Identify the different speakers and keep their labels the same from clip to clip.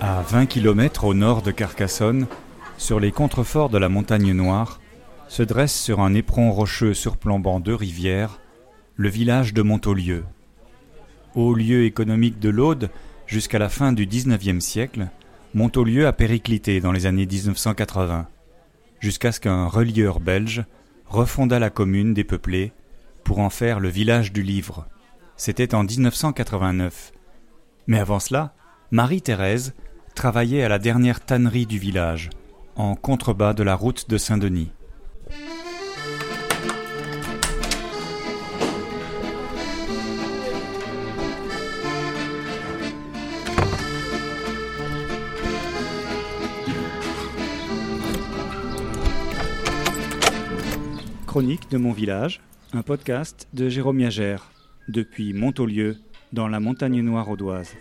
Speaker 1: À 20 km au nord de Carcassonne, sur les contreforts de la montagne Noire, se dresse sur un éperon rocheux surplombant deux rivières, le village de Montaulieu. Haut lieu économique de l'Aude jusqu'à la fin du XIXe siècle, Montaulieu a périclité dans les années 1980, jusqu'à ce qu'un relieur belge refonda la commune dépeuplée pour en faire le village du livre. C'était en 1989. Mais avant cela, Marie-Thérèse travaillait à la dernière tannerie du village, en contrebas de la route de Saint-Denis. Chronique de mon village, un podcast de Jérôme Yagère, depuis Montaulieu, dans la montagne noire audoise.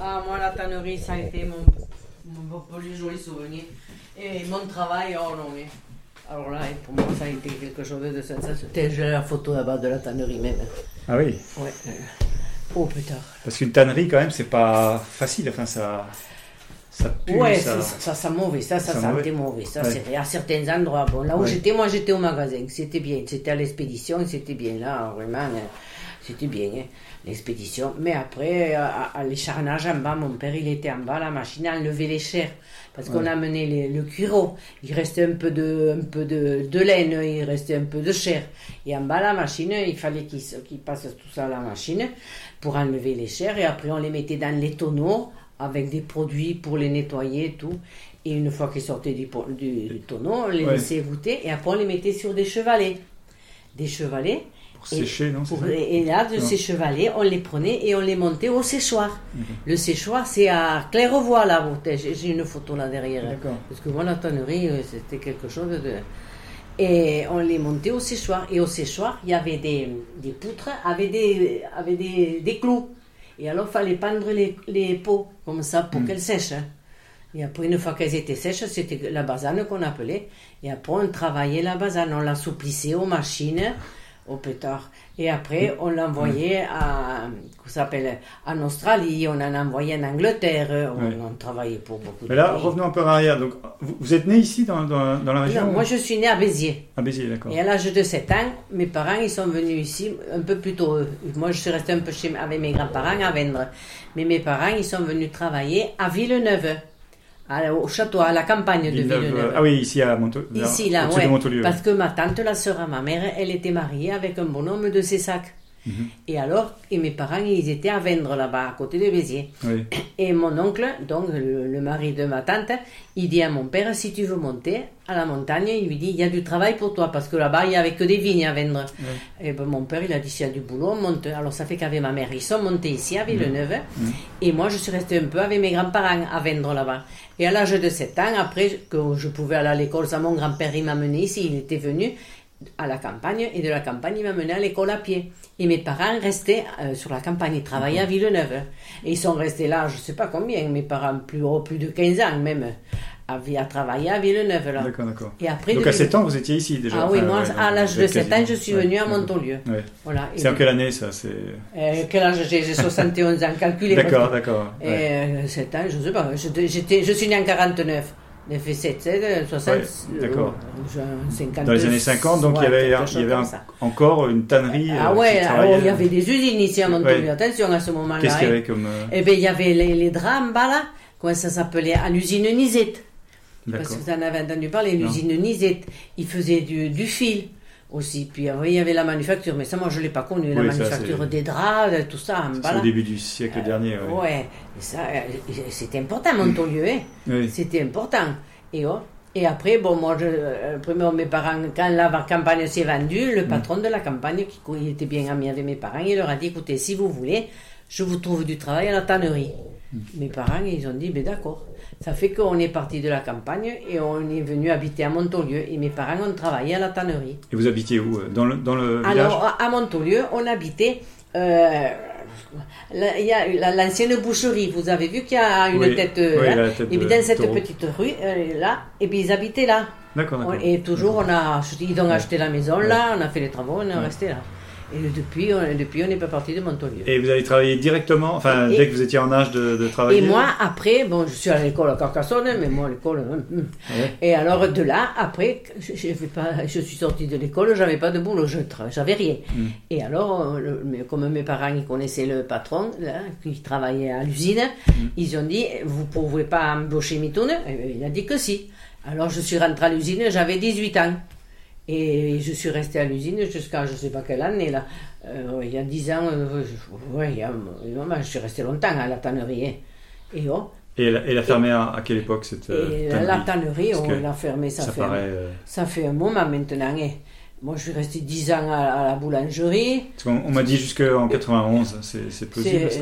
Speaker 2: Ah, moi, la tannerie, ça a été mon, mon plus joli souvenir. Et mon travail, oh non, mais. Alors là, pour moi, ça a été quelque chose de sensationnel. J'ai la photo là-bas de la tannerie même.
Speaker 1: Ah oui,
Speaker 2: Ouais. Oh putain.
Speaker 1: parce qu'une tannerie quand même, c'est pas facile, enfin ça. Ça pue,
Speaker 2: Ouais,
Speaker 1: ça.
Speaker 2: ça, ça, ça mauvais, ça, ça
Speaker 1: Ça
Speaker 2: sentait
Speaker 1: mauvais.
Speaker 2: mauvais. Ça,
Speaker 1: Ouais.
Speaker 2: c'est à certains endroits. Bon, là où
Speaker 1: Ouais.
Speaker 2: j'étais, moi, j'étais au magasin. C'était bien. C'était à l'expédition, c'était bien. Là, vraiment, euh, c'était bien, hein, l'expédition. Mais après, euh, à, à les charnages en bas, mon père, il était en bas, la machine a enlevé les chairs. Parce qu'on
Speaker 1: Ouais.
Speaker 2: a mené les- le cuiro. Il restait un peu, de, un peu de, de laine, il restait un peu de chair. Et en bas, la machine, il fallait qu'il se- qu'il passe tout ça à la machine pour enlever les chairs. Et après, on les mettait dans les tonneaux avec des produits pour les nettoyer et tout. Et une fois qu'ils sortaient du, du- du tonneau, on les
Speaker 1: Ouais.
Speaker 2: laissait goûter. Et après, on les mettait sur des chevalets. Des chevalets.
Speaker 1: Pour sécher, non,
Speaker 2: pour- et là, de
Speaker 1: Non.
Speaker 2: ces chevalets, on les prenait et on les montait au séchoir.
Speaker 1: Mhm.
Speaker 2: Le séchoir, c'est à Clairevoie, là. J'ai une photo là derrière. Parce que moi, la tannerie, euh, c'était quelque chose de... Et on les montait au séchoir. Et au séchoir, il y avait des, des poutres avec des, avec des, des clous. Et alors, il fallait pendre les, les peaux, comme ça, pour
Speaker 1: Mm.
Speaker 2: qu'elles sèchent. hein. Et après, une fois qu'elles étaient sèches, c'était la basane qu'on appelait. Et après, on travaillait la basane. On l'assouplissait aux machines, au pétard. Et après, on l'envoyait à, qu'on s'appelle, en Australie, on en envoyait en Angleterre. On,
Speaker 1: Ouais.
Speaker 2: on travaillait pour beaucoup
Speaker 1: Mais
Speaker 2: de
Speaker 1: là,
Speaker 2: pays.
Speaker 1: revenons un peu en arrière. Donc, vous, vous êtes né ici, dans, dans, dans la région
Speaker 2: Non, moi, je suis née à Béziers.
Speaker 1: À Béziers, d'accord.
Speaker 2: Et à l'âge de 7 ans, mes parents, ils sont venus ici un peu plus tôt. Moi, je suis restée un peu chez, avec mes grands-parents à Vendre. Mais mes parents, ils sont venus travailler à Villeneuve, à- au château, à la campagne de
Speaker 1: Villeneuve,
Speaker 2: Villeneuve.
Speaker 1: Ah oui, ici à Montaulieu.
Speaker 2: Ici, là, ouais. Parce que ma tante, la sœur à ma mère, elle était mariée avec un bonhomme de Cessac.
Speaker 1: Mhm.
Speaker 2: Et alors, et mes parents, ils étaient à Vendre, là-bas, à côté de Béziers.
Speaker 1: Oui.
Speaker 2: Et mon oncle, donc le, le mari de ma tante, il dit à mon père, si tu veux monter à la montagne, il lui dit, il y a du travail pour toi, parce que là-bas, il n'y avait que des vignes à vendre. Et ben, mon père, il a dit, s'il y a du boulot, on monte. Alors ça fait qu'avec ma mère, ils sont montés ici, à Villeneuve, et moi, je suis restée un peu avec mes grands-parents à vendre là-bas. Et à l'âge de 7 ans, après que je pouvais aller à l'école, ça, mon grand-père, il m'a mené ici, il était venu à la campagne, et de la campagne, il m'a mené à l'école à pied. Et mes parents restaient euh, sur la campagne, ils travaillaient à Villeneuve. Et ils sont restés là, je sais pas combien, mes parents, plus, oh, plus de 15 ans même, à, à travailler à Villeneuve. Là.
Speaker 1: D'accord, d'accord.
Speaker 2: Et après,
Speaker 1: Donc
Speaker 2: de-
Speaker 1: à 7 ans, vous étiez ici déjà
Speaker 2: Ah oui,
Speaker 1: Enfin,
Speaker 2: moi,
Speaker 1: ouais,
Speaker 2: à l'âge de
Speaker 1: êtes
Speaker 2: 7 ans, je suis
Speaker 1: ouais,
Speaker 2: venue à
Speaker 1: d'accord.
Speaker 2: Montaulieu.
Speaker 1: Ouais.
Speaker 2: Voilà.
Speaker 1: C'est en quelle année ça c'est...
Speaker 2: euh, quel âge j'ai? J'ai 71 ans, calculé.
Speaker 1: D'accord, d'accord.
Speaker 2: Et
Speaker 1: ouais.
Speaker 2: euh, 7 ans, je sais pas. J'étais- je suis né en 49. J'ai fait 7, 7, 60.
Speaker 1: Ouais,
Speaker 2: euh, j'ai 52,
Speaker 1: Dans les années 50, donc il y avait, il y un- encore une tannerie
Speaker 2: Ah
Speaker 1: euh,
Speaker 2: ouais, alors, il y avait des usines ici à.
Speaker 1: Ouais.
Speaker 2: Attention à ce moment-là.
Speaker 1: Qu'est-ce qu'il y
Speaker 2: hein.
Speaker 1: avait comme... euh,
Speaker 2: Eh bien, il y avait les, les en bas là. Comment ça s'appelait À l'usine Nisette. Parce que vous en avez entendu parler, l'usine Nisette. Ils faisaient du, du fil aussi. Puis après, il y avait la manufacture. Mais ça, moi, je ne l'ai pas connu. La
Speaker 1: Oui,
Speaker 2: manufacture des draps, tout ça en bas
Speaker 1: C'est
Speaker 2: là.
Speaker 1: au début du siècle dernier. ouais.
Speaker 2: Ouais, ça, euh, c'était important, Montaulieu, hein.
Speaker 1: Oui.
Speaker 2: C'était important. Et, oh, et après, bon, moi, je, euh, mes parents, quand la campagne s'est vendue,
Speaker 1: Mm.
Speaker 2: le patron de la campagne, qui il était bien ami avec mes parents, il leur a dit, écoutez, si vous voulez, je vous trouve du travail à la tannerie. Mes parents, ils ont dit, ben d'accord. Ça fait qu'on est parti de la campagne et on est venu habiter à Montaulieu. Et mes parents ont travaillé à la tannerie.
Speaker 1: Et vous habitiez où Dans le, dans le village?
Speaker 2: Alors, à Montaulieu, on habitait... euh, Il y a l'ancienne boucherie, vous avez vu qu'il y a une
Speaker 1: Oui,
Speaker 2: tête, euh,
Speaker 1: oui,
Speaker 2: là.
Speaker 1: la tête
Speaker 2: et puis dans cette
Speaker 1: taureau.
Speaker 2: petite rue, euh, là, et puis ils habitaient là.
Speaker 1: D'accord, d'accord.
Speaker 2: Et toujours, on a ils ont acheté la maison
Speaker 1: Ouais.
Speaker 2: là, on a fait les travaux, on est
Speaker 1: Ouais.
Speaker 2: resté là. Et depuis, on, depuis, on n'est pas parti de Montaulieu.
Speaker 1: Et vous avez travaillé directement, enfin,
Speaker 2: Et-
Speaker 1: dès que vous étiez en âge de, de travailler
Speaker 2: Et moi, après, bon, je suis à l'école à Carcassonne, mais moi, l'école.
Speaker 1: Ouais.
Speaker 2: Et alors, de là, après, je, pas, je suis sortie de l'école, j'avais pas de boulot, je j'avais rien.
Speaker 1: Mm.
Speaker 2: Et alors, euh, le- comme mes parents, ils connaissaient le patron, là, qui travaillait à l'usine,
Speaker 1: Mm.
Speaker 2: ils ont dit, vous pouvez pas embaucher Mitoune Et Il a dit que si. Alors, je suis rentrée à l'usine, j'avais 18 ans. Et je suis restée à l'usine jusqu'à je sais pas quelle année, là. Euh, il y a 10 ans, euh, je, ouais, il y a, vraiment, je suis restée longtemps à la tannerie. hein. Et oh,
Speaker 1: Et elle, elle a fermé à, à quelle époque cette euh,
Speaker 2: et
Speaker 1: tannerie
Speaker 2: la tannerie,
Speaker 1: Parce
Speaker 2: on l'a fermée, ça,
Speaker 1: Ça
Speaker 2: fait,
Speaker 1: paraît. euh,
Speaker 2: ça fait un moment maintenant. hein. Moi, je suis restée 10 ans à, à la boulangerie.
Speaker 1: parce on m'a dit jusqu'en 91, c'est plausible ça?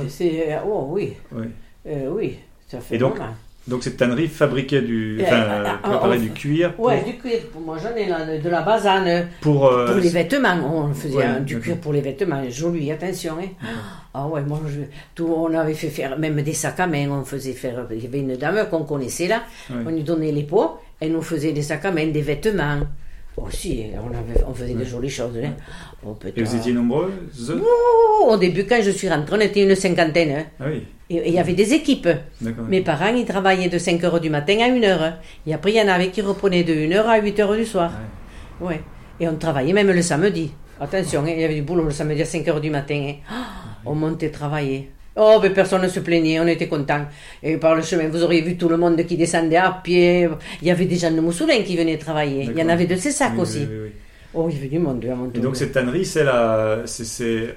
Speaker 2: oh oui,
Speaker 1: Oui.
Speaker 2: oui, ça fait
Speaker 1: Et donc,
Speaker 2: moment.
Speaker 1: Donc cette tannerie fabriquait du,
Speaker 2: Euh,
Speaker 1: enfin,
Speaker 2: euh,
Speaker 1: préparait du cuir pour,
Speaker 2: Ouais, du cuir. Pour moi, j'en ai là, de la basane.
Speaker 1: pour, euh,
Speaker 2: Pour les vêtements, on faisait
Speaker 1: Ouais,
Speaker 2: hein, du cuir pour les vêtements, joli, attention. Hein. Ah ouais, moi, je- tout, on avait fait faire même des sacs à main, on faisait faire, il y avait une dame qu'on connaissait là,
Speaker 1: Ouais.
Speaker 2: on lui donnait les pots, elle nous faisait des sacs à main, des vêtements. Aussi, on, avait, on faisait de jolies choses. Hein. Oh,
Speaker 1: Et vous étiez nombreuses
Speaker 2: Ouh, au début, quand je suis rentrée, on était une cinquantaine. hein.
Speaker 1: Ah oui,
Speaker 2: Et il y avait des équipes. Mes parents, ils travaillaient de 5 heures du matin à 1 heure. Et après, il y en avait qui reprenaient de 1 heure à 8 heures du soir. Ouais. Et on travaillait même le samedi. Attention, hein, il y avait du boulot le samedi à 5 heures du matin. hein. Ah, on montait travailler. Oh, mais personne ne se plaignait, on était contents. Et par le chemin, vous auriez vu tout le monde qui descendait à pied. Il y avait des gens de Moussoulin qui venaient travailler. Il y en avait de ces sacs
Speaker 1: Oui, oui,
Speaker 2: aussi.
Speaker 1: oui, oui.
Speaker 2: Oh, il y avait du monde
Speaker 1: Et donc cette tannerie, c'est la, c'est-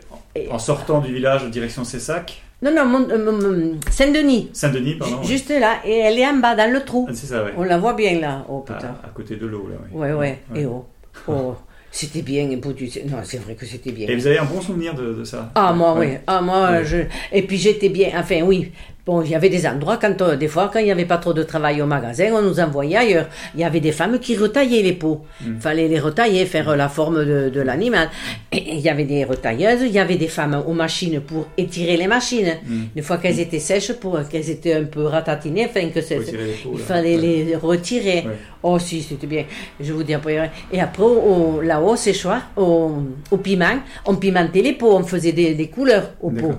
Speaker 1: en sortant du village direction Cessac,
Speaker 2: Non, non, euh, Mont- Saint-Denis.
Speaker 1: Saint-Denis, pardon.
Speaker 2: Ju- Juste là. Et elle est en bas, dans le trou.
Speaker 1: Ah, c'est ça, ouais.
Speaker 2: On la voit bien là. Oh
Speaker 1: À,
Speaker 2: putain.
Speaker 1: à côté de l'eau, là. oui.
Speaker 2: Ouais, ouais. Et oh. Oh. C'était bien. et Boudu- Non, c'est vrai que c'était bien.
Speaker 1: Et vous avez un bon souvenir de, de ça?
Speaker 2: Ah, moi,
Speaker 1: Ouais.
Speaker 2: oui. Ah, moi,
Speaker 1: Ouais.
Speaker 2: je... Et puis j'étais bien. Enfin, oui. Bon, il y avait des endroits, quand euh, des fois, quand il n'y avait pas trop de travail au magasin, on nous envoyait ailleurs. Il y avait des femmes qui retaillaient les peaux.
Speaker 1: Mm.
Speaker 2: Il fallait les retailler, faire euh, la forme de, de l'animal. Il y avait des retailleuses, il y avait des femmes aux machines pour étirer les machines.
Speaker 1: Mm.
Speaker 2: Une fois qu'elles étaient sèches, pour qu'elles étaient un peu ratatinées, enfin que c'est-
Speaker 1: peaux,
Speaker 2: il fallait
Speaker 1: Ouais.
Speaker 2: les retirer.
Speaker 1: Ouais.
Speaker 2: Oh si, c'était bien. Je vous dis après. Et après, au- là-haut, c'est choix, au, au piment, on pimentait les peaux, on faisait des, des couleurs aux peaux.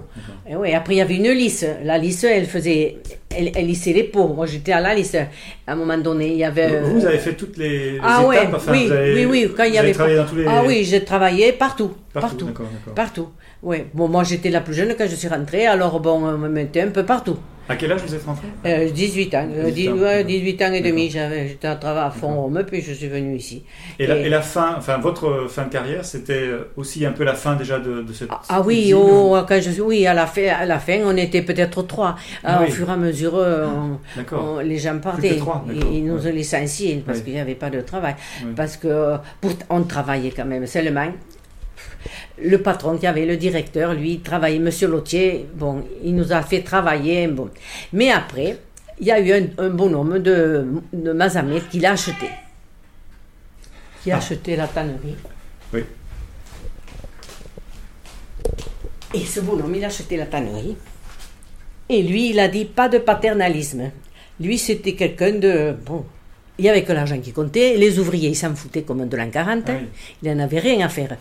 Speaker 2: Et ouais, après, il y avait une lisse. La lisse, elle faisait, elle, elle lissait les peaux. Moi, j'étais à la lisse. À un moment donné, il y avait.
Speaker 1: Vous, vous avez fait toutes les, les
Speaker 2: ah
Speaker 1: étapes
Speaker 2: ouais,
Speaker 1: enfin,
Speaker 2: oui,
Speaker 1: vous avez,
Speaker 2: oui, oui, quand il y avait
Speaker 1: travaillé dans tous les...
Speaker 2: Ah oui, j'ai travaillé partout,
Speaker 1: Partout,
Speaker 2: partout,
Speaker 1: d'accord, d'accord.
Speaker 2: partout. Ouais. Bon, moi, j'étais la plus jeune quand je suis rentrée, alors bon, on me mettait un peu partout.
Speaker 1: À quel âge vous êtes rentré
Speaker 2: Euh, 18 ans, euh,
Speaker 1: 18
Speaker 2: dix-
Speaker 1: ans,
Speaker 2: ouais,
Speaker 1: d'accord.
Speaker 2: 18 ans et demi, j'avais, j'étais à travail à fond Rome, puis je suis venue ici.
Speaker 1: et la,
Speaker 2: Et-
Speaker 1: et la fin, enfin votre fin de carrière, c'était aussi un peu la fin déjà de, de cette.
Speaker 2: Ah, ah oui, oh, quand je oui, à la fin, à la fin, on était peut-être trois.
Speaker 1: Ah
Speaker 2: Euh. Au fur et à mesure, euh, on- on- les gens partaient.
Speaker 1: trois,
Speaker 2: ils, nous
Speaker 1: ouais.
Speaker 2: ont licenciés parce
Speaker 1: Oui.
Speaker 2: qu'il n'y avait pas de travail.
Speaker 1: Oui.
Speaker 2: Parce que euh, pour, on travaillait quand même seulement. Le patron qui avait le directeur, lui, il travaillait, Monsieur Lautier, bon, il nous a fait travailler, bon. Mais après, il y a eu un, un bonhomme de, de Mazamet qui l'a acheté. Qui a
Speaker 1: Ah.
Speaker 2: acheté la tannerie.
Speaker 1: Oui.
Speaker 2: Et ce bonhomme, il a acheté la tannerie. Et lui, il a dit pas de paternalisme. Lui, c'était quelqu'un de. Bon, il n'y avait que l'argent qui comptait. Les ouvriers, ils s'en foutaient comme de l'an 40.
Speaker 1: Ah
Speaker 2: hein.
Speaker 1: oui.
Speaker 2: Il n'en avait rien à faire.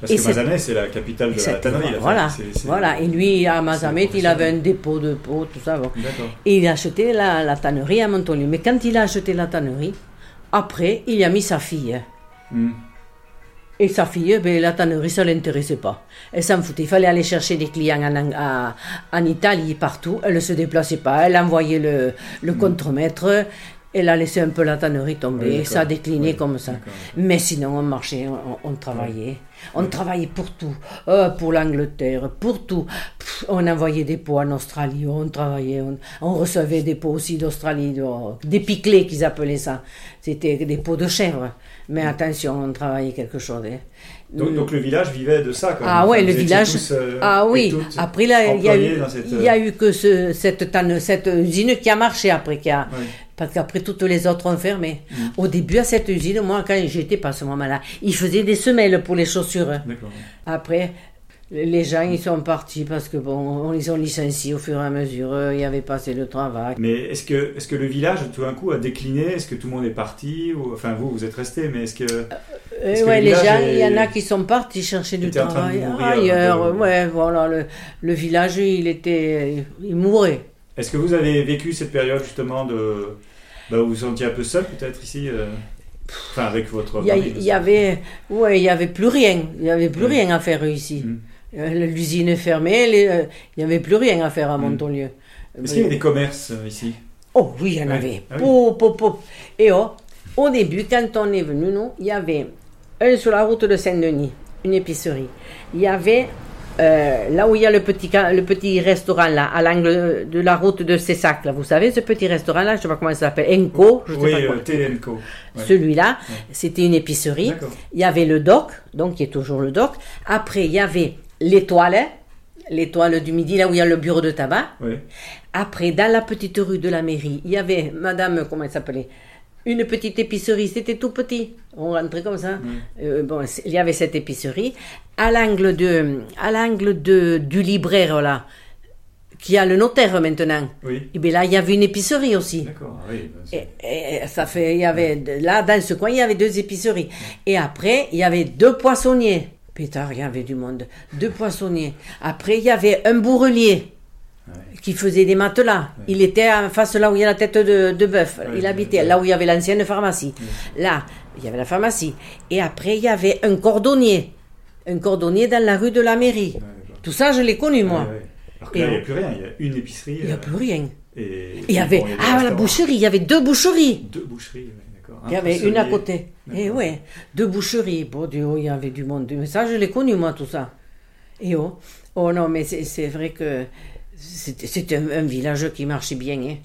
Speaker 1: Parce
Speaker 2: Et
Speaker 1: que Mazamet, c'est la capitale de la tannerie. là.
Speaker 2: Voilà, voilà. Et lui, à Mazamet, il avait un dépôt de peau, tout ça. bon. Et il a acheté la, la tannerie à Montaulieu. Mais quand il a acheté la tannerie, après, il y a mis sa fille.
Speaker 1: Hmm.
Speaker 2: Et sa fille, ben, la tannerie, ça ne l'intéressait pas. Elle s'en foutait. Il fallait aller chercher des clients en, Italie, partout. Elle ne se déplaçait pas. Elle envoyait le, le contremaître. Elle a laissé un peu la tannerie tomber.
Speaker 1: Oui,
Speaker 2: ça a décliné
Speaker 1: Oui,
Speaker 2: comme ça. Mais sinon, on marchait, on, on travaillait. On travaillait pour tout, euh, pour l'Angleterre, pour tout. Pff, on envoyait des pots en Australie, on travaillait, on, on recevait des pots aussi d'Australie, de- des piclés qu'ils appelaient ça. C'était des pots de chèvre. Mais attention, on travaillait quelque chose. hein.
Speaker 1: Donc, donc le village vivait de ça quand même.
Speaker 2: Ah ouais,
Speaker 1: Enfin,
Speaker 2: le village.
Speaker 1: tous, euh,
Speaker 2: ah oui. Après là, il y a eu,
Speaker 1: dans cette,
Speaker 2: il y a eu que ce, cette usine qui a marché après, qui a,
Speaker 1: Oui.
Speaker 2: parce qu'après toutes les autres ont fermé.
Speaker 1: Mm.
Speaker 2: Au début à cette usine, moi quand j'étais pas à ce moment-là, ils faisaient des semelles pour les chaussures.
Speaker 1: D'accord.
Speaker 2: Après, les gens ils sont partis parce que bon, on les a licenciés au fur et à mesure. euh, Il y avait pas assez de travail.
Speaker 1: Mais est-ce que, est-ce que le village tout d'un coup a décliné? Est-ce que tout le monde est parti ou, Enfin, vous, vous êtes resté, mais est-ce que.
Speaker 2: Euh,
Speaker 1: Est-ce que
Speaker 2: ouais,
Speaker 1: le
Speaker 2: les gens,
Speaker 1: est-
Speaker 2: il y en a qui sont partis chercher du travail ailleurs. Ouais, voilà, le, le village, il était, il mourait.
Speaker 1: Est-ce que vous avez vécu cette période justement de. Bah, où vous vous sentiez un peu seul peut-être ici euh, Enfin, avec votre.
Speaker 2: Il y, avait, ouais, il y avait plus rien. Il y avait plus
Speaker 1: Mm.
Speaker 2: rien à faire ici.
Speaker 1: Mm.
Speaker 2: Euh, L'usine est fermée. les- euh, il y avait plus rien à faire à
Speaker 1: Mm.
Speaker 2: Montolieu.
Speaker 1: Est-ce qu'il y avait des commerces euh, ici
Speaker 2: Oh oui, il y en
Speaker 1: Ouais.
Speaker 2: avait.
Speaker 1: Ah oui.
Speaker 2: Pop, pop, pop. Et oh, au début, quand on est venu, nous, il y avait un sur la route de Saint-Denis, une épicerie. Il y avait euh, là où il y a le petit, le petit restaurant là, à l'angle de la route de Cessac, là, vous savez, ce petit restaurant là, je sais pas comment ça s'appelle, Enco, je sais
Speaker 1: Oui,
Speaker 2: pas quoi.
Speaker 1: euh, Télénco. Ouais.
Speaker 2: Celui-là, c'était une épicerie. Il y avait le doc, donc qui est toujours le doc. Après, il y avait l'étoile, l'étoile du midi, là où il y a le bureau de tabac.
Speaker 1: Oui.
Speaker 2: Après, dans la petite rue de la mairie, il y avait Madame, comment elle s'appelait Une petite épicerie, c'était tout petit. On rentrait comme ça. Euh, bon, il y avait cette épicerie. À l'angle de, à l'angle de, du libraire, là, qui a le notaire maintenant.
Speaker 1: Oui.
Speaker 2: Et bien là, il y avait une épicerie aussi.
Speaker 1: D'accord. Oui,
Speaker 2: Et, et ça fait, il y avait, là, dans ce coin, il y avait deux épiceries. Et après, il y avait deux poissonniers. Pétard, il y avait du monde. Deux poissonniers. Après, il y avait un bourrelier qui faisait des matelas. Il était en face là où il y a la tête de, de bœuf.
Speaker 1: Ouais,
Speaker 2: il habitait là où il y avait l'ancienne pharmacie. Là, il y avait la pharmacie. Et après, il y avait un cordonnier. Un cordonnier dans la rue de la mairie. Tout ça, je l'ai connu, moi.
Speaker 1: Alors que là, il n'y a plus rien. Il y a une épicerie.
Speaker 2: Il n'y a
Speaker 1: euh,
Speaker 2: plus rien.
Speaker 1: Et,
Speaker 2: il y avait,
Speaker 1: bon,
Speaker 2: ah, la boucherie, il y avait deux boucheries.
Speaker 1: Deux boucheries, oui.
Speaker 2: Il y avait une à côté. Et
Speaker 1: D'accord.
Speaker 2: ouais, deux boucheries. Bon Dieu, il y avait du monde. Mais ça, je l'ai connu, moi, tout ça. Et oh, oh non, mais c'est vrai que c'était un, un village qui marchait bien. Hein.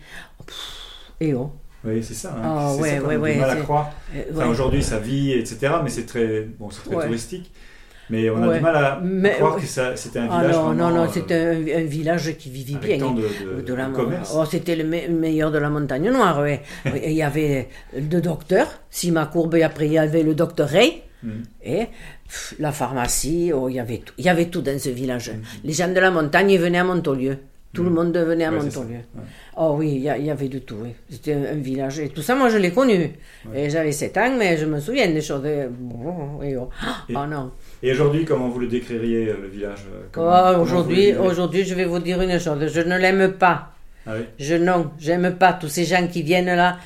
Speaker 2: Et oh.
Speaker 1: Oui, c'est ça. hein.
Speaker 2: Ah,
Speaker 1: c'est
Speaker 2: ouais,
Speaker 1: ça
Speaker 2: ouais, ouais,
Speaker 1: mal à croire.
Speaker 2: Euh,
Speaker 1: Enfin, aujourd'hui, ça vit, etc. Mais c'est très, bon, très touristique. Mais on a
Speaker 2: Ouais.
Speaker 1: du mal à, croire que c'était un
Speaker 2: Ah
Speaker 1: village
Speaker 2: non, non, non,
Speaker 1: euh,
Speaker 2: c'était un, un village qui vivait bien.
Speaker 1: tant de, de,
Speaker 2: de la
Speaker 1: de
Speaker 2: mo-
Speaker 1: commerce.
Speaker 2: Oh, c'était le me- meilleur de la montagne noire, ouais. Il y avait deux docteurs, Sima Courbe, et après il y avait le docteur Ray,
Speaker 1: Mhm.
Speaker 2: et pff, la pharmacie, oh, il y avait tout. Il y avait tout dans ce village.
Speaker 1: Mhm.
Speaker 2: Les gens de la montagne ils venaient à Montolieu. Tout le monde venait à
Speaker 1: Ouais.
Speaker 2: Montolieu.
Speaker 1: Ouais.
Speaker 2: Oh oui, il y, avait du tout, oui. C'était un, un village. Et tout ça, moi, je l'ai connu. Et j'avais 7 ans, mais je me souviens des choses. Et oh.
Speaker 1: Et-
Speaker 2: Oh non.
Speaker 1: Et aujourd'hui, comment vous le décririez, euh, le village euh,
Speaker 2: Oh, aujourd'hui, aujourd'hui, je vais vous dire une chose. Je ne l'aime pas.
Speaker 1: Ah oui
Speaker 2: Je non, j'aime pas tous ces gens qui viennent là.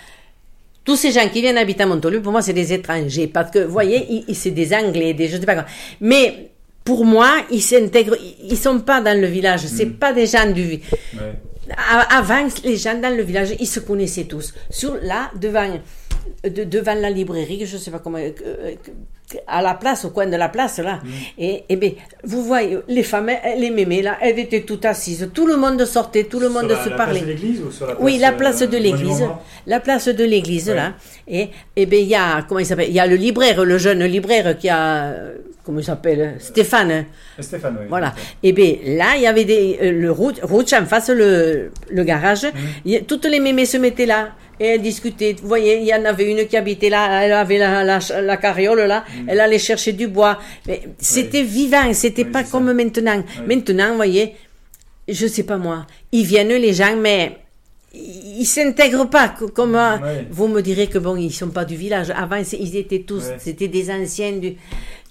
Speaker 2: Tous ces gens qui viennent habiter à Montolieu, pour moi, c'est des étrangers. Parce que, vous voyez, c'est des Anglais, des je sais pas quoi. Mais pour moi, ils s'intègrent. Ils, sont pas dans le village. C'est
Speaker 1: Mm.
Speaker 2: pas des gens du.
Speaker 1: Ouais.
Speaker 2: Avant, les gens dans le village, ils se connaissaient tous. Sur là, devant, de- devant la librairie, je sais pas comment, euh, euh, à la place, au coin de la place là. Et, et ben, vous voyez, les femmes, elles- les mémés là, elles étaient toutes assises. Tout le monde sortait, tout le monde
Speaker 1: Sur la,
Speaker 2: se
Speaker 1: la
Speaker 2: parlait.
Speaker 1: place de l'église ou sur la place
Speaker 2: Oui, la
Speaker 1: euh,
Speaker 2: place de l'église. La place de l'église,
Speaker 1: Ouais.
Speaker 2: là. Et, et ben, il y a, comment il s'appelle? Il y a le libraire, le jeune libraire qui a, euh, comment il s'appelle? Stéphane.
Speaker 1: Euh, Stéphane, oui.
Speaker 2: Voilà. Et bien là, il y avait des, euh, le route, route en face le, le garage.
Speaker 1: Mhm.
Speaker 2: Toutes les mémés se mettaient là et elles discutaient. Vous voyez, il y en avait une qui habitait là, elle avait la, la, la carriole là, elle allait chercher du bois. Mais c'était vivant, c'était
Speaker 1: Mhm. Oui,
Speaker 2: pas comme
Speaker 1: ça.
Speaker 2: maintenant. Maintenant, vous voyez, je sais pas moi, ils viennent les gens, mais ils s'intègrent pas co- comme euh,
Speaker 1: Ouais.
Speaker 2: vous me direz que bon ils sont pas du village avant ils étaient tous c'était des anciens du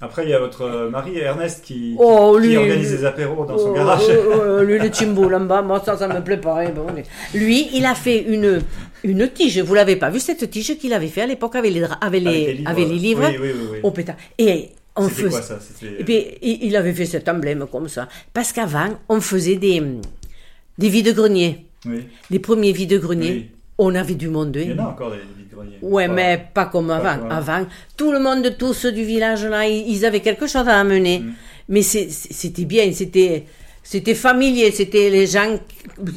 Speaker 1: Après, il y a votre euh, mari, Ernest, qui,
Speaker 2: Oh,
Speaker 1: qui
Speaker 2: lui,
Speaker 1: organise
Speaker 2: lui.
Speaker 1: des apéros dans son
Speaker 2: Oh,
Speaker 1: garage.
Speaker 2: oh, oh, lui, le Timbo, là-bas, moi, ça, ça me plaît pas. hein, bon, lui, il a fait une, une tige. Vous l'avez pas vu, cette tige qu'il avait fait à l'époque avec les, avec les,
Speaker 1: Avec les livres.
Speaker 2: avec les livres
Speaker 1: Oui, oui, oui.
Speaker 2: Oh. Et on faisait.
Speaker 1: quoi ça? C'était-
Speaker 2: Et puis, il avait fait cet emblème comme ça. Parce qu'avant, on faisait des, des vides-greniers. Les premiers vides-greniers. On avait du monde. hein.
Speaker 1: Il y en a encore des,
Speaker 3: nettoyer.
Speaker 2: Ouais,
Speaker 3: Pas-
Speaker 2: mais pas comme avant.
Speaker 3: avant.
Speaker 2: tout le monde, tous ceux du village là, ils, avaient quelque chose à amener.
Speaker 3: Mm.
Speaker 2: Mais c'était bien, c'était c'était familier, c'était les gens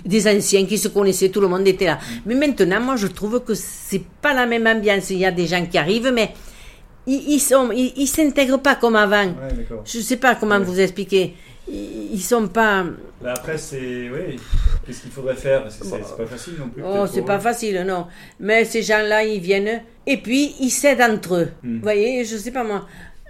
Speaker 2: des anciens qui se connaissaient, tout le monde était là.
Speaker 3: Mm.
Speaker 2: Mais maintenant, moi, je trouve que c'est pas la même ambiance. Il y a des gens qui arrivent, mais ils, ils sont, ils, s'intègrent pas comme avant.
Speaker 3: Ouais.
Speaker 2: Je sais pas comment
Speaker 3: Ouais.
Speaker 2: vous expliquer. Ils, sont pas.
Speaker 3: Là, après, c'est. Oui, qu'est-ce qu'il faudrait faire? Parce que c'est c'est pas facile non plus.
Speaker 2: Oh, c'est pas
Speaker 3: eux.
Speaker 2: facile, non. Mais ces gens-là, ils viennent et puis ils s'aident entre eux.
Speaker 3: Hmm.
Speaker 2: Vous voyez, je sais pas moi.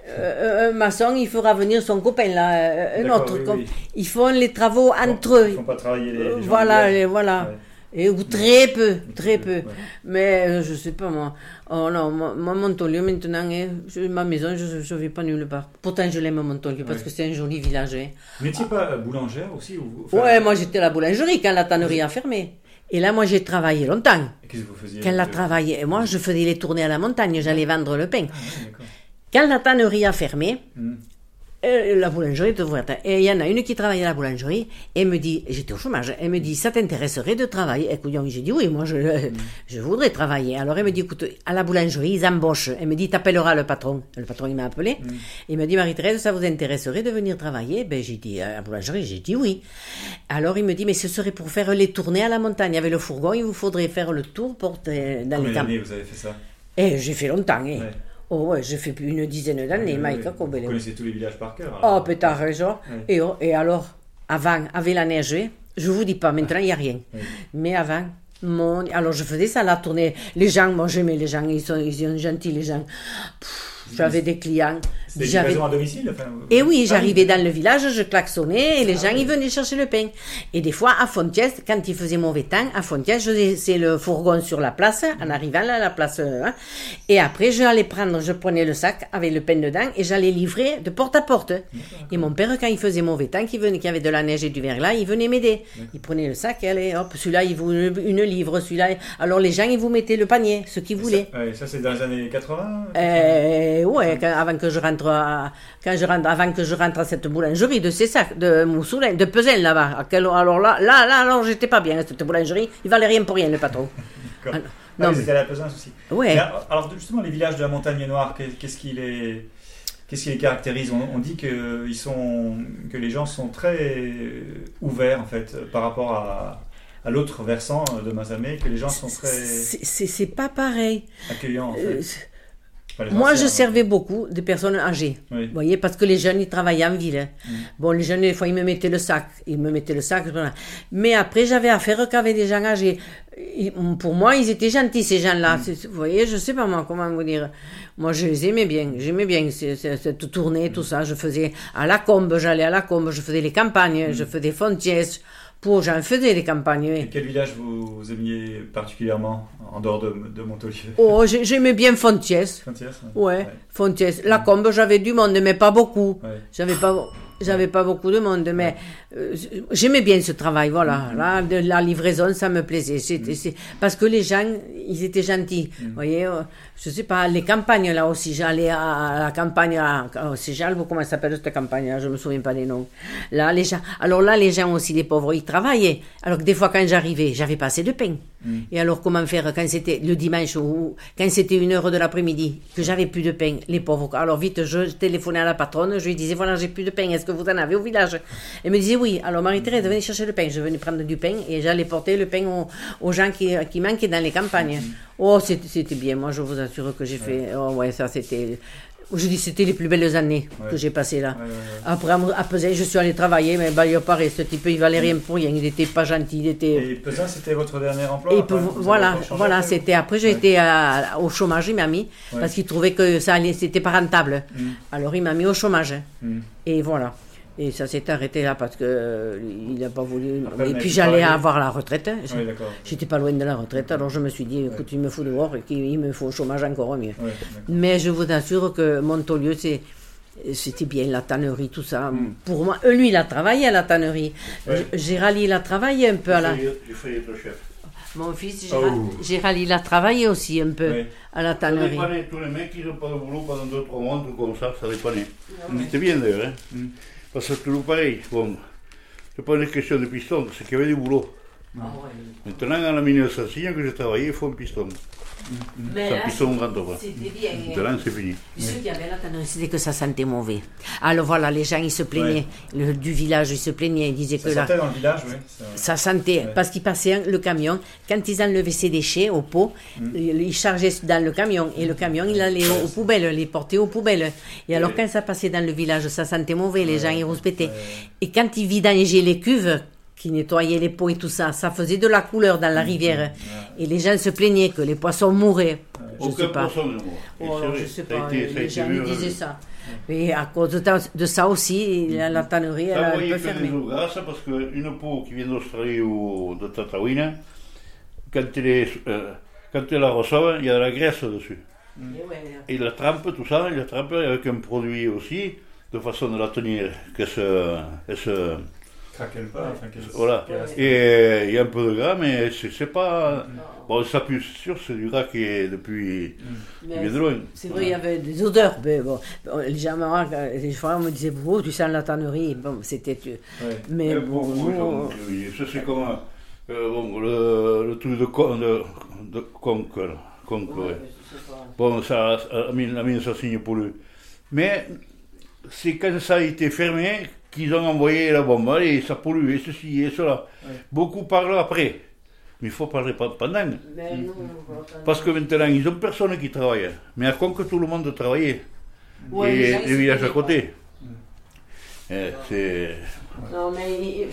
Speaker 2: euh, un maçon, il fera venir son copain là, euh, un autre.
Speaker 3: oui,
Speaker 2: comme-
Speaker 3: oui.
Speaker 2: Ils font les travaux entre
Speaker 3: Bon,
Speaker 2: eux.
Speaker 3: Ils font pas travailler les, les gens
Speaker 2: voilà, les- voilà.
Speaker 3: Ouais.
Speaker 2: Et, ou très peu, très peu.
Speaker 3: Ouais.
Speaker 2: Mais euh, je sais pas moi. Oh non, moi, Montolieu maintenant, hein, je- ma maison, je ne vais pas nulle part. Pourtant, je l'aime Montolieu parce
Speaker 3: Ouais.
Speaker 2: que c'est un joli village.
Speaker 3: Vous n'étiez pas euh, boulangère aussi ou... enfin,
Speaker 2: Ouais, moi j'étais à la boulangerie quand la tannerie a fermé. Et là, moi j'ai travaillé longtemps.
Speaker 3: Qu'est-ce que vous faisiez
Speaker 2: Quand la travaillé, et moi je faisais les tournées à la montagne, j'allais vendre le pain.
Speaker 3: Ah.
Speaker 2: Quand la tannerie a fermé,
Speaker 3: Hmm.
Speaker 2: Euh, la boulangerie était ouverte. Et il y en a une qui travaillait à la boulangerie et me dit, j'étais au chômage, elle me dit, ça t'intéresserait de travailler? Écoute, j'ai dit oui, moi je, je voudrais travailler. Alors elle me dit, écoute, à la boulangerie, ils embauchent. Elle me dit, t'appelleras le patron. Le patron, il m'a appelé. Il m'a dit, Marie-Thérèse, ça vous intéresserait de venir travailler? Ben j'ai dit, à la boulangerie, j'ai dit oui. Alors il me dit, mais ce serait pour faire les tournées à la montagne. Avec le fourgon, il vous faudrait faire le tour pour euh, dans
Speaker 3: Combien
Speaker 2: les
Speaker 3: d'années vous avez fait ça?
Speaker 2: Et j'ai fait longtemps.
Speaker 3: Ouais.
Speaker 2: Oh ouais, j'ai fait plus une dizaine d'années,
Speaker 3: ouais.
Speaker 2: Kobele.
Speaker 3: Vous connaissez tous les villages par cœur
Speaker 2: Oh,
Speaker 3: alors.
Speaker 2: peut-être raison.
Speaker 3: Ouais.
Speaker 2: Et, oh, et alors, avant, avec la neige, je vous dis pas, maintenant il n'y a rien.
Speaker 3: Oui.
Speaker 2: Mais avant, mon... alors je faisais ça, la tournée. Les gens, moi j'aimais les gens, ils sont, ils sont gentils, les gens. J'avais des clients.
Speaker 3: C'était livraison à domicile enfin,
Speaker 2: Et oui,
Speaker 3: Ah,
Speaker 2: j'arrivais dans le village, je klaxonnais et les
Speaker 3: Ah
Speaker 2: gens
Speaker 3: oui.
Speaker 2: ils venaient chercher le pain. Et des fois à Fontiès, quand il faisait mauvais temps, à Fontiès, je laissais le fourgon sur la place, en arrivant là, à la place. euh, hein. et après, j'allais prendre, je prenais le sac avec le pain dedans et j'allais livrer de porte à porte. Et mon père, quand il faisait mauvais temps, qu'il venait, qu'il y avait de la neige et du verglas, il venait m'aider. Il prenait le sac et allez, hop, celui-là, il vous une, une livre, celui-là. Alors les gens, ils vous mettaient le panier, ce qu'ils voulaient.
Speaker 3: Ça, ouais, ça, c'est dans les années 80
Speaker 2: Euh, ouais, avant que je rentre, à, quand je rentre, avant que je rentre à cette boulangerie de Cessac, de Moussoulin, de Pesin là-bas. Alors là, là, là, alors j'étais pas bien à cette boulangerie. Il valait rien pour rien le patron.
Speaker 3: D'accord.
Speaker 2: Ah,
Speaker 3: Ah,
Speaker 2: non, mais-
Speaker 3: c'était à la Pesance aussi.
Speaker 2: Ouais.
Speaker 3: Mais alors justement, les villages de la Montagne Noire, qu'est- qu'est-ce qui les, qu'est-ce qui les caractérise? On, on dit que ils sont, que les gens sont très ouverts en fait euh, par rapport à, à l'autre versant euh, de Mazamet, que les gens sont très
Speaker 2: C'est c'est- c'est pas pareil.
Speaker 3: accueillants en fait.
Speaker 2: Euh, Moi, je servais beaucoup de personnes âgées.
Speaker 3: Oui.
Speaker 2: Vous voyez, parce que les jeunes, ils travaillaient en ville.
Speaker 3: Mm.
Speaker 2: Bon, les jeunes, des fois, ils me mettaient le sac. Ils me mettaient le sac. Mais après, j'avais affaire qu'avec des gens âgés. Ils- pour moi, ils étaient gentils, ces gens-là.
Speaker 3: Mm.
Speaker 2: Vous voyez, je sais pas moi, comment vous dire. Moi, je les aimais bien. J'aimais bien ce- ce- cette tournée,
Speaker 3: Mm.
Speaker 2: tout ça. Je faisais à la combe, j'allais à la combe, je faisais les campagnes,
Speaker 3: Mm.
Speaker 2: je faisais Fontiès. Pour, j'en faisais des campagnes. oui.
Speaker 3: Quel village vous, vous aimiez particulièrement en dehors de, de Montolieu
Speaker 2: Oh, j'ai- j'aimais bien Fontiès.
Speaker 3: Frontières,
Speaker 2: Ouais, Fontiès. La combe, j'avais du monde, mais pas beaucoup.
Speaker 3: Ouais.
Speaker 2: J'avais pas, j'avais pas beaucoup de monde, mais euh, j'aimais bien ce travail, voilà. Là, de la livraison, ça me plaisait. C'était, c'est, parce que les gens, ils étaient gentils. Vous voyez, euh, je sais pas, les campagnes, là aussi, j'allais à, à la campagne, à, à Céjalbe, comment ça s'appelle cette campagne, là, je me souviens pas des noms. Là, les gens, alors là, les gens aussi, les pauvres, ils travaillaient. Alors que des fois, quand j'arrivais, j'avais pas assez de pain. Et alors, comment faire quand c'était le dimanche ou quand c'était une heure de l'après-midi, que j'avais plus de pain, les pauvres? Alors, vite, je téléphonais à la patronne, je lui disais, voilà, j'ai plus de pain, est-ce que vous en avez au village? Elle me disait, oui. Alors, Marie-Thérèse, venez chercher le pain. Je venais prendre du pain et j'allais porter le pain aux, gens qui, manquaient dans les campagnes. Oh, c'était c'était bien. Moi, je vous assure que j'ai fait. Oh, ouais, ça, c'était. Je dis, c'était les plus belles années
Speaker 3: Ouais.
Speaker 2: que j'ai passées là.
Speaker 3: Ouais, ouais, ouais.
Speaker 2: Après, je suis allé travailler, mais bah, il paraît, ce type, il valait rien pour rien. Il était pas gentil, il était.
Speaker 3: Et Pesin, c'était votre dernier emploi
Speaker 2: Et voilà, voilà,
Speaker 3: après,
Speaker 2: c'était après j'ai été à- au chômage, il m'a mis parce qu'il trouvait que ça allait, c'était pas rentable.
Speaker 3: Mm.
Speaker 2: Alors il m'a mis au chômage
Speaker 3: Mm.
Speaker 2: et voilà. Et ça s'est arrêté là parce que euh, il n'a pas voulu.
Speaker 3: Après,
Speaker 2: et puis j'allais avoir la retraite. hein.
Speaker 3: Oui, d'accord.
Speaker 2: J'étais pas loin de la retraite, alors je me suis dit, écoute, il me faut dehors et qu'il me faut au chômage encore mieux. Mais je vous assure que Montolieu, c'est. C'était bien la tannerie, tout ça.
Speaker 3: Mm.
Speaker 2: Pour moi, lui, il a travaillé à la tannerie.
Speaker 3: Ouais.
Speaker 2: Gérald, il a travaillé un peu à la. Mon fils, Gérald,
Speaker 3: Oh.
Speaker 2: Gérald, il a travaillé aussi un peu
Speaker 3: Ouais.
Speaker 2: à la
Speaker 4: Ça
Speaker 2: tannerie.
Speaker 4: dépannait tous les mecs n'ont pas de boulot pendant 2-3 mois, comme ça, ça dépannait. C'était bien d'ailleurs, hein.
Speaker 3: Mm.
Speaker 4: Parce que toujours pareil. Bon, c'est pas une question de piston, c'est qu'il y avait du boulot.
Speaker 2: Ah ouais.
Speaker 4: Maintenant, à la mine de Sassine que j'ai travaillé, il faut un piston.
Speaker 2: Mais
Speaker 4: C'est un
Speaker 2: là,
Speaker 4: piston grand
Speaker 2: c'était bien.
Speaker 4: Maintenant, c'est fini.
Speaker 2: Ce qu'il y avait là, c'était que ça sentait mauvais. Alors voilà, les gens, ils se plaignaient. Le- du village, ils se plaignaient. Ils disaient
Speaker 3: Ça
Speaker 2: que là,
Speaker 3: sentait dans le village, oui. ça-
Speaker 2: ça sentait.
Speaker 3: Ouais.
Speaker 2: Parce qu'ils passaient hein, le camion. Quand ils enlevaient ces déchets au pot, ils ils chargeaient dans le camion. Et le camion, il allait aux, aux poubelles, les portait aux poubelles. Et alors, quand ça passait dans le village, ça sentait mauvais. Les gens, ils rouspétaient. Et quand ils vidangeaient les cuves, qui nettoyaient les pots et tout ça, ça faisait de la couleur dans la rivière. Et les gens se plaignaient que les poissons mouraient. Je
Speaker 4: Aucun
Speaker 2: sais pas.
Speaker 4: poisson ne
Speaker 2: Oh,
Speaker 4: vrai,
Speaker 2: je sais pas,
Speaker 4: été-
Speaker 2: les gens disaient ça. Et à cause de, ça aussi, la, la tannerie, elle a
Speaker 4: vous
Speaker 2: un
Speaker 4: voyez
Speaker 2: peu fermé.
Speaker 4: des eaux grasses, parce qu'une peau qui vient d'Australie ou de Tataouine, quand elle, est, euh, quand elle la reçoit, il y a de la graisse dessus. Et il la trempe, tout ça, il la trempe avec un produit aussi, de façon de la tenir, que se, elle se
Speaker 3: Craquait pas. Enfin, qu'elle-
Speaker 4: Voilà. Et il y a un peu de gras, mais c'est pas. Bon, ça pue, c'est sûr, c'est du gras qui est depuis. qui de loin.
Speaker 2: C'est vrai, il y avait des odeurs. Mais bon, bon, les gens, fois, on me disait, oh, tu sens la tannerie. Bon, c'était.
Speaker 3: Ouais.
Speaker 2: Mais bon,
Speaker 4: pour-
Speaker 2: nous,
Speaker 4: oui, ça c'est comme euh, bon, le, le truc de, con, de, de conque, là. Conque, ouais. Bon, ça, la mine, la mine, ça signe pour lui. Mais c'est quand ça a été fermé qu'ils ont envoyé la bombe, et ça pollue, et ceci, et cela.
Speaker 3: Ouais.
Speaker 4: Beaucoup parlent après. Mais il faut parler pas- pendant. Parce que maintenant, ils ont personne qui travaille. Mais à Conque, tout le monde travaillait.
Speaker 2: Ouais,
Speaker 4: et
Speaker 2: les
Speaker 4: les villages à côté. Eh, c'est.
Speaker 2: Non, mais.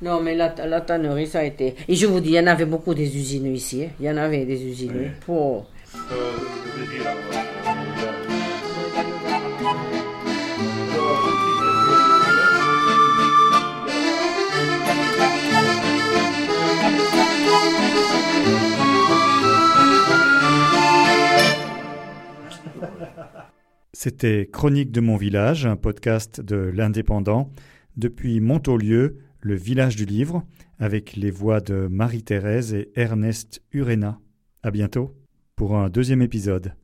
Speaker 2: Non, mais la, la tannerie, ça a été. Et je vous dis, il y en avait beaucoup des usineux ici. hein. Il y en avait des usineux.
Speaker 4: Oui.
Speaker 1: C'était Chronique de mon village, un podcast de l'Indépendant, depuis Montaulieu, le village du livre, avec les voix de Marie-Thérèse et Ernest Urena. À bientôt pour un deuxième épisode.